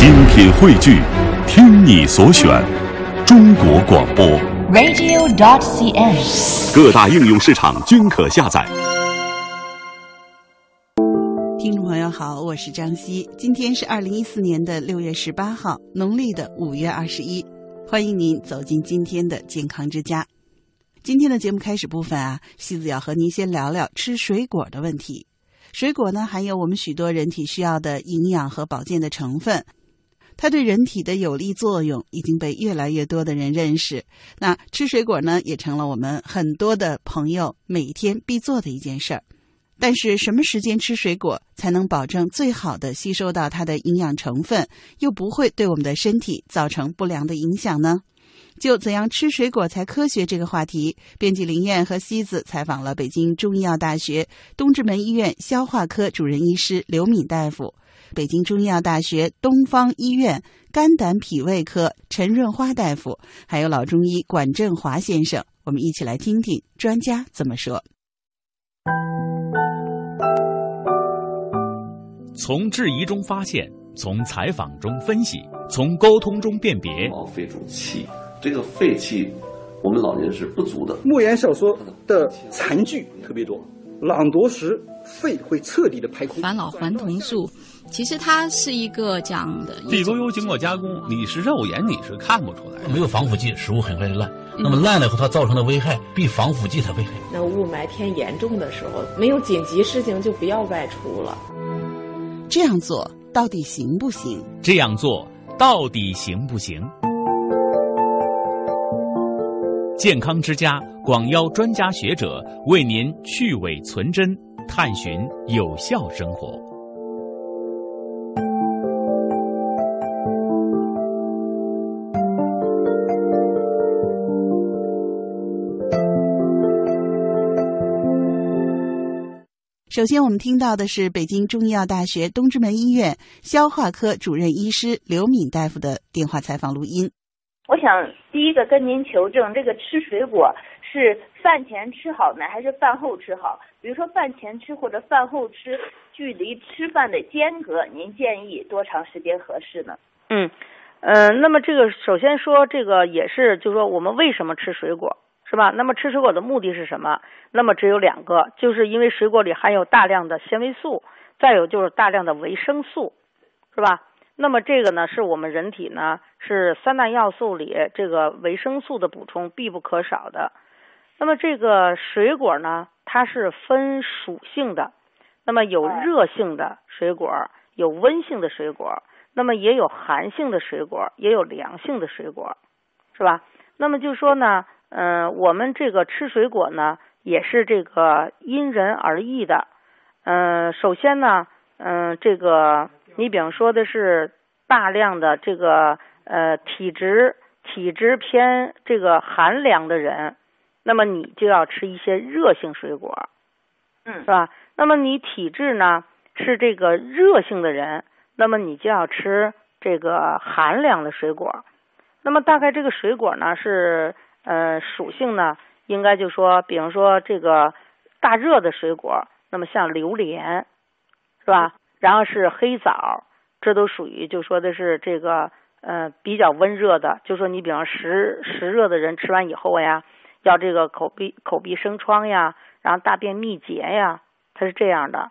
精品汇聚，听你所选，中国广播。radio.dot.cn，。各大应用市场均可下载。听众朋友好，我是张希，今天是二零一四年的六月十八号，农历的五月二十一，欢迎您走进今天的健康之家。今天的节目开始部分啊，西子要和您先聊聊吃水果的问题。水果呢，含有我们许多人体需要的营养和保健的成分，它对人体的有利作用已经被越来越多的人认识。那吃水果呢，也成了我们很多的朋友每天必做的一件事儿。但是，什么时间吃水果才能保证最好的吸收到它的营养成分，又不会对我们的身体造成不良的影响呢？就怎样吃水果才科学这个话题，编辑林燕和西子采访了北京中医药大学东直门医院消化科主任医师刘敏大夫，北京中医药大学东方医院肝胆脾胃科陈润花大夫，还有老中医管振华先生。我们一起来听听专家怎么说。从质疑中发现，从采访中分析，从沟通中辨别。毛肺主气，这个肺气，我们老年是不足的。莫言小说的残句特别多，朗读时肺会彻底的排空。返老还童素，其实它是一个讲的地沟油经过加工，你是肉眼你是看不出来。没有防腐剂，食物很快就烂。那么烂了以后，它造成的危害比防腐剂的危害。那雾霾天严重的时候，没有紧急事情就不要外出了。这样做到底行不行？这样做到底行不行？健康之家广邀专家学者为您去伪存真，探寻有效生活。首先，我们听到的是北京中医药大学东直门医院消化科主任医师刘敏大夫的电话采访录音。我想第一个跟您求证，这个吃水果是饭前吃好呢，还是饭后吃好？比如说饭前吃或者饭后吃，距离吃饭的间隔，您建议多长时间合适呢？嗯，呃，那么这个首先说这个也是，就是说我们为什么吃水果？是吧？那么吃水果的目的是什么？那么只有两个，就是因为水果里含有大量的纤维素，再有就是大量的维生素，是吧？那么这个呢，是我们人体呢是三大要素里这个维生素的补充必不可少的。那么这个水果呢，它是分属性的，那么有热性的水果，有温性的水果，那么也有寒性的水果，也有凉性的水果，是吧？那么就说呢。嗯、呃，我们这个吃水果呢，也是这个因人而异的。嗯、呃，首先呢，嗯、呃，这个你比方说的是大量的这个呃体质体质偏这个寒凉的人，那么你就要吃一些热性水果，嗯，是吧？那么你体质呢是这个热性的人，那么你就要吃这个寒凉的水果。那么大概这个水果呢是。呃，属性呢，应该就说，比方说这个大热的水果，那么像榴莲，是吧？然后是黑枣，这都属于就说的是这个呃比较温热的，就说你比方实实热的人吃完以后呀，要这个口鼻口鼻生疮呀，然后大便秘结呀，它是这样的。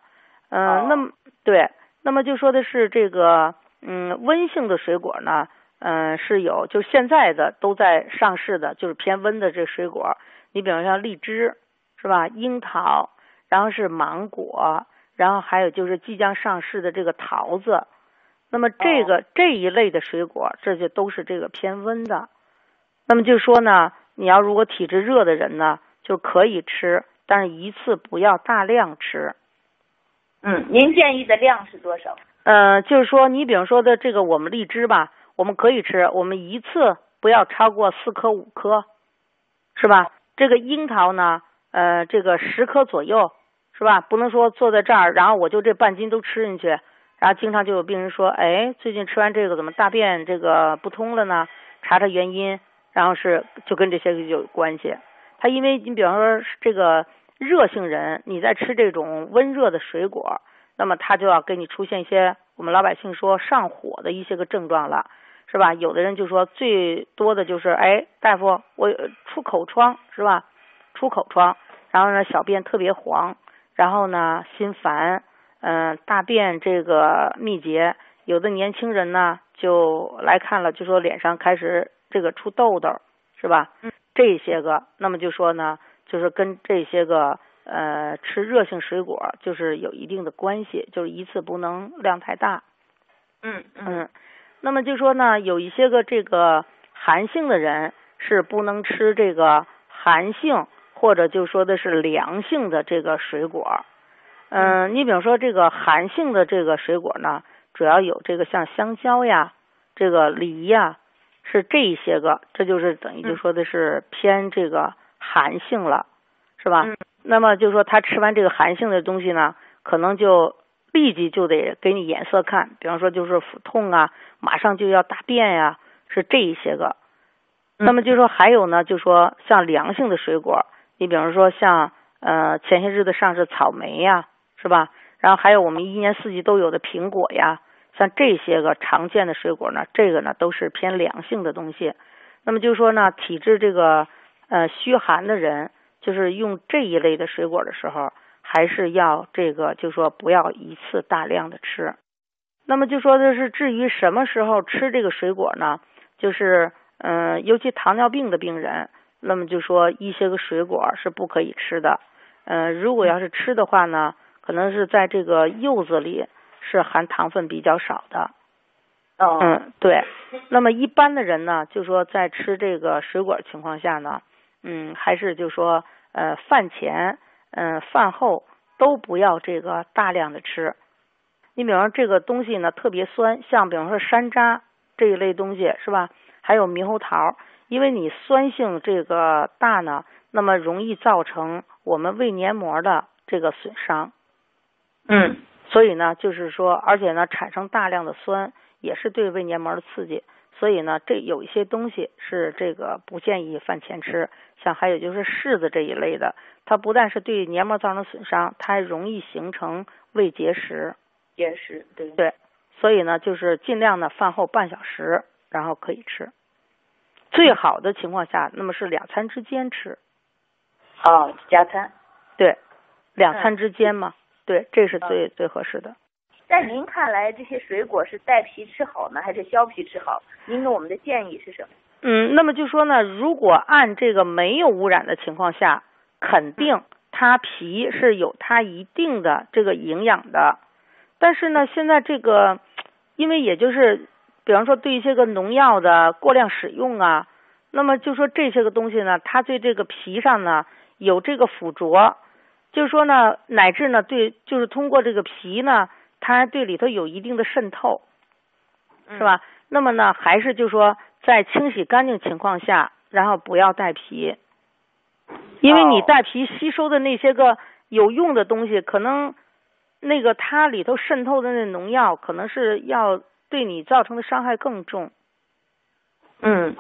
嗯、呃，那么对，那么就说的是这个嗯温性的水果呢。嗯，是有，就现在的都在上市的，就是偏温的这水果。你比方像荔枝，是吧？樱桃，然后是芒果，然后还有就是即将上市的这个桃子。那么这个、哦、这一类的水果，这就都是这个偏温的。那么就说呢，你要如果体质热的人呢，就可以吃，但是一次不要大量吃。嗯，您建议的量是多少？呃，就是说你比方说的这个我们荔枝吧。我们可以吃，我们一次不要超过四颗五颗，是吧？这个樱桃呢，呃，这个十颗左右，是吧？不能说坐在这儿，然后我就这半斤都吃进去，然后经常就有病人说，哎，最近吃完这个怎么大便这个不通了呢？查查原因，然后是就跟这些有关系。他因为你比方说这个热性人，你在吃这种温热的水果，那么他就要给你出现一些我们老百姓说上火的一些个症状了，是吧？有的人就说最多的就是，哎，大夫，我出口疮是吧？出口疮，然后呢，小便特别黄，然后呢，心烦，嗯，大便这个秘结，有的年轻人呢就来看了，就说脸上开始这个出痘痘，是吧？嗯，这些个，那么就说呢，就是跟这些个。呃，吃热性水果就是有一定的关系，就是一次不能量太大。嗯嗯，那么就说呢，有一些个这个寒性的人是不能吃这个寒性或者就说的是凉性的这个水果。嗯，你比如说这个寒性的这个水果呢，主要有这个像香蕉呀、这个梨呀，是这一些个，这就是等于就说的是偏这个寒性了，是吧？那么就说，他吃完这个寒性的东西呢，可能就立即就得给你眼色看，比方说就是腹痛啊，马上就要大便呀，是这一些个。那么就说还有呢，就说像凉性的水果，你比方说像呃前些日子上市草莓呀，是吧？然后还有我们一年四季都有的苹果呀，像这些个常见的水果呢，这个呢都是偏凉性的东西。那么就说呢，体质这个呃虚寒的人。就是用这一类的水果的时候，还是要这个，就说不要一次大量的吃。那么就说的是，至于什么时候吃这个水果呢？就是嗯，尤其糖尿病的病人，那么就说一些个水果是不可以吃的。嗯，如果要是吃的话呢，可能是在这个柚子里是含糖分比较少的。哦，嗯，对。那么一般的人呢，就说在吃这个水果情况下呢。嗯，还是就说，呃，饭前，嗯，饭后都不要这个大量的吃。你比方说这个东西呢特别酸，像比方说山楂这一类东西是吧？还有猕猴桃，因为你酸性这个大呢，那么容易造成我们胃黏膜的这个损伤。嗯，所以呢，就是说，而且呢，产生大量的酸也是对胃黏膜的刺激。所以呢，这有一些东西是这个不建议饭前吃，像还有就是柿子这一类的，它不但是对黏膜造成损伤，它还容易形成胃结石。结石，对对。所以呢，就是尽量呢饭后半小时，然后可以吃。最好的情况下，那么是两餐之间吃。哦，加餐。对，两餐之间嘛，对，这是最最合适的。在您看来，这些水果是带皮吃好呢，还是削皮吃好？您给我们的建议是什么？嗯，那么就说呢，如果按这个没有污染的情况下，肯定它皮是有它一定的这个营养的。但是呢，现在这个，因为也就是，比方说对一些个农药的过量使用啊，那么就说这些个东西呢，它对这个皮上呢有这个附着，就是说呢，乃至呢对，就是通过这个皮呢。它对里头有一定的渗透，是吧？那么呢，还是就说在清洗干净情况下，然后不要带皮，因为你带皮吸收的那些个有用的东西，可能那个它里头渗透的那农药，可能是要对你造成的伤害更重。嗯，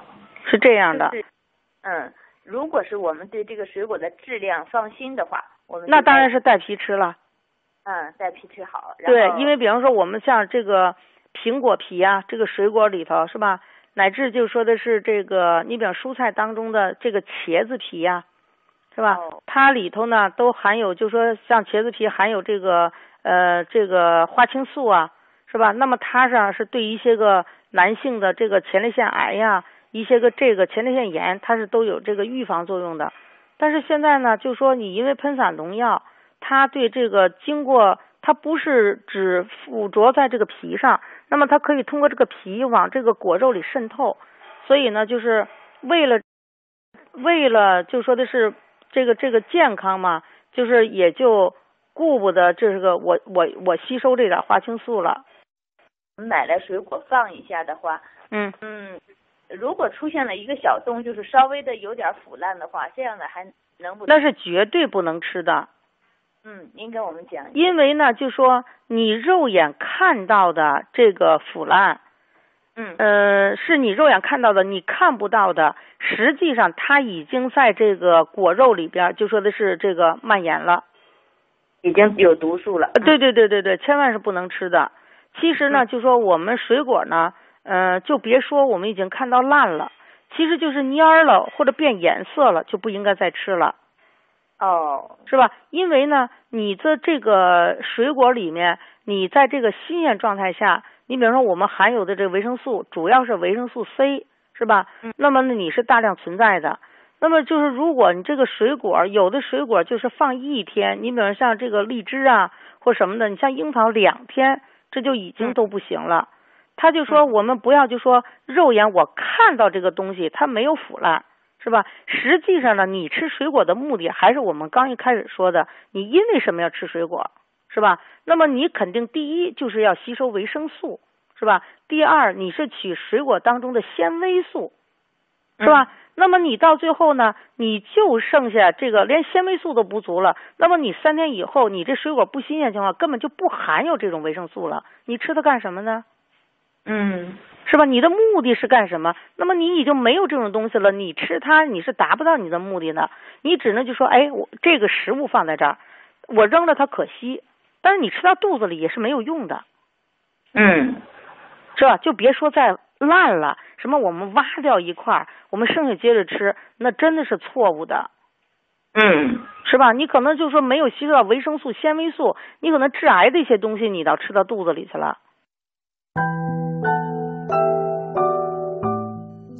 是这样的。嗯，如果是我们对这个水果的质量放心的话，我们那当然是带皮吃了。嗯，带皮吃好。对，因为比方说我们像这个苹果皮啊，这个水果里头是吧？乃至就说的是这个，你比方蔬菜当中的这个茄子皮呀，是吧？它里头呢都含有，就说像茄子皮含有这个呃这个花青素啊，是吧？那么它上是对一些个男性的这个前列腺癌呀，一些个这个前列腺炎，它是都有这个预防作用的。但是现在呢，就说你因为喷洒农药。它对这个经过，它不是只附着在这个皮上，那么它可以通过这个皮往这个果肉里渗透，所以呢，就是为了为了就说的是这个这个健康嘛，就是也就顾不得这是个我我我吸收这点花青素了。买来水果放一下的话，嗯嗯，如果出现了一个小洞，就是稍微的有点腐烂的话，这样的还能不？那是绝对不能吃的。嗯，您给我们讲。因为呢，就说你肉眼看到的这个腐烂，嗯，呃，是你肉眼看到的，你看不到的，实际上它已经在这个果肉里边，就说的是这个蔓延了，已经有毒素了。对对对对对，千万是不能吃的。其实呢，就说我们水果呢，呃，就别说我们已经看到烂了，其实就是蔫了或者变颜色了，就不应该再吃了。哦，是吧？因为呢，你的这个水果里面，你在这个新鲜状态下，你比如说我们含有的这个维生素，主要是维生素 C，是吧？嗯。那么呢，你是大量存在的。那么就是如果你这个水果有的水果就是放一天，你比如像这个荔枝啊或什么的，你像樱桃两天，这就已经都不行了。他就说我们不要就说肉眼我看到这个东西它没有腐烂。是吧？实际上呢，你吃水果的目的还是我们刚一开始说的，你因为什么要吃水果，是吧？那么你肯定第一就是要吸收维生素，是吧？第二你是取水果当中的纤维素，是吧？那么你到最后呢，你就剩下这个连纤维素都不足了。那么你三天以后，你这水果不新鲜情况，根本就不含有这种维生素了。你吃它干什么呢？嗯。是吧？你的目的是干什么？那么你已经没有这种东西了，你吃它你是达不到你的目的的。你只能就说，哎，我这个食物放在这儿，我扔了它可惜，但是你吃到肚子里也是没有用的。嗯，是吧？就别说再烂了，什么我们挖掉一块儿，我们剩下接着吃，那真的是错误的。嗯，是吧？你可能就说没有吸收到维生素、纤维素，你可能致癌的一些东西你倒吃到肚子里去了。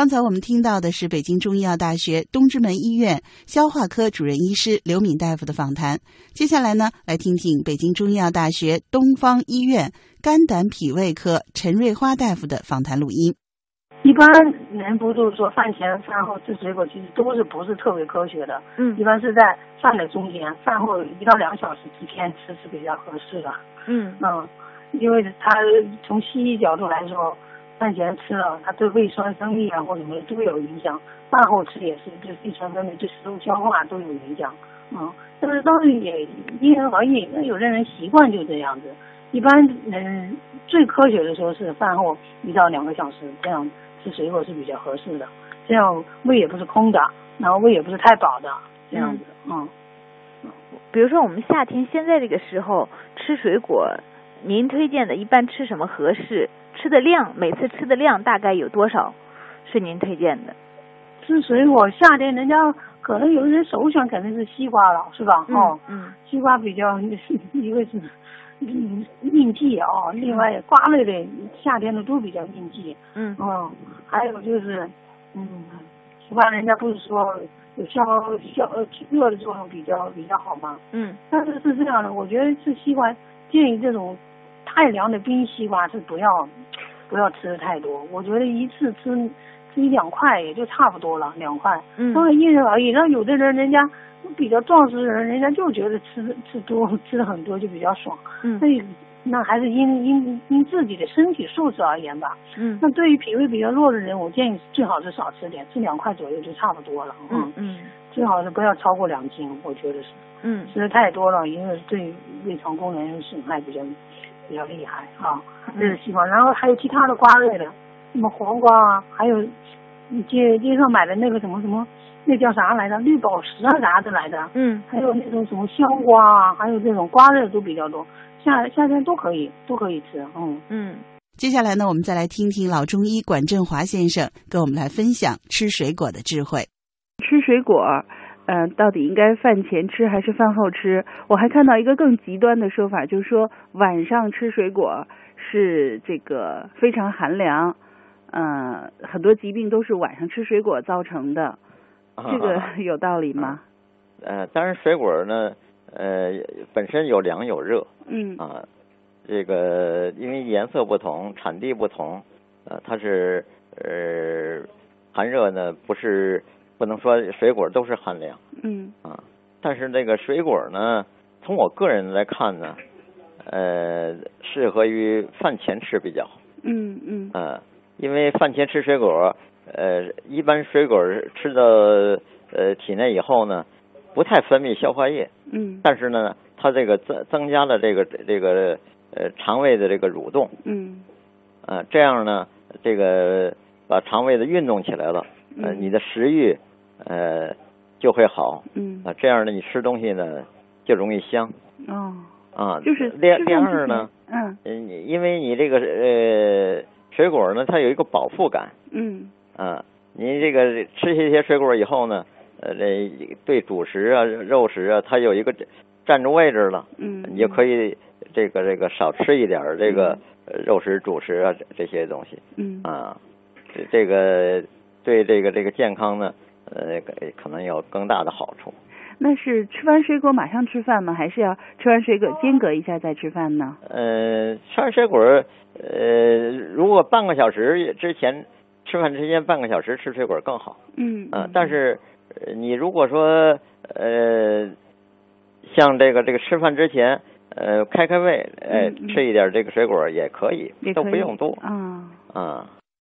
刚才我们听到的是北京中医药大学东直门医院消化科主任医师刘敏大夫的访谈。接下来呢，来听听北京中医药大学东方医院肝胆脾胃科陈瑞花大夫的访谈录音。一般人不就是说饭前饭后吃水果，其实都是不是特别科学的。嗯，一般是在饭的中间，饭后一到两小时之间吃是比较合适的。嗯嗯，因为他从西医角度来说。饭前吃了，它对胃酸分泌啊或什么都有影响。饭后吃也是对胃酸分泌、对食物消化都有影响。嗯，但是当然也因人而异。那有的人习惯就这样子。一般嗯最科学的时候是饭后一到两个小时这样吃水果是比较合适的。这样胃也不是空的，然后胃也不是太饱的，这样子。嗯。比如说我们夏天现在这个时候吃水果，您推荐的一般吃什么合适？吃的量，每次吃的量大概有多少？是您推荐的？吃水果，夏天人家可能有的人首选肯定是西瓜了，是吧？哦，嗯，西瓜比较一个是应应季啊，另外瓜类的夏天的都比较应季。嗯，哦，还有就是，嗯，西瓜人家不是说有消消热的作用比较比较好吗？嗯，但是是这样的，我觉得吃西瓜建议这种。太凉的冰西瓜是不要不要吃的太多，我觉得一次吃吃一两块也就差不多了，两块。嗯。当然因人而异，那有的人人家比较壮实的人，人家就觉得吃吃多吃的很多就比较爽。嗯。那那还是因因因自己的身体素质而言吧。嗯。那对于脾胃比较弱的人，我建议最好是少吃点，吃两块左右就差不多了。嗯嗯。最好是不要超过两斤，我觉得是。嗯。吃的太多了，因为对胃肠功能损害比较。比较厉害啊，这是西瓜，然后还有其他的瓜类的，什么黄瓜啊，还有街街上买的那个什么什么，那叫啥来着？绿宝石啊啥的来的。嗯。还有那种什么香瓜啊，还有这种瓜类都比较多，夏夏天都可以都可以吃，嗯嗯。接下来呢，我们再来听听老中医管振华先生跟我们来分享吃水果的智慧。吃水果。嗯，到底应该饭前吃还是饭后吃？我还看到一个更极端的说法，就是说晚上吃水果是这个非常寒凉，嗯，很多疾病都是晚上吃水果造成的，这个 有道理吗？呃，当然水果呢，呃，本身有凉有热，嗯。啊，这个因为颜色不同，产地不同，呃，它是呃寒热呢，不是不能说水果都是寒凉，嗯。啊，但是那个水果呢，从我个人来看呢，呃，适合于饭前吃比较好，嗯嗯。呃，因为饭前吃水果，呃，一般水果吃到呃体内以后呢，不太分泌消化液，嗯。但是呢，它这个增增加了这个这个呃肠胃的这个蠕动，嗯。呃，这样呢，这个把肠胃的运动起来了，呃，嗯你的食欲呃就会好，嗯。啊，这样呢，你吃东西呢就容易香。哦，啊。就是第第二呢，前，嗯。呃，你因为你这个呃水果呢，它有一个饱腹感，嗯。啊，你这个吃一些水果以后呢，呃，这对主食啊、肉食啊，它有一个占住位置了，嗯，你就可以这个这个少吃一点这个呃肉食、主食啊这这些东西。嗯。啊，这这个对这个这个健康呢，呃，可能有更大的好处。那是吃完水果马上吃饭吗？还是要吃完水果间隔一下再吃饭呢？呃，吃完水果，呃，如果半个小时之前吃饭之前半个小时吃水果更好。嗯啊，但是呃你如果说呃，像这个这个吃饭之前，呃，开开胃，哎、嗯嗯吃一点这个水果也可以，都也可以不用多啊。啊。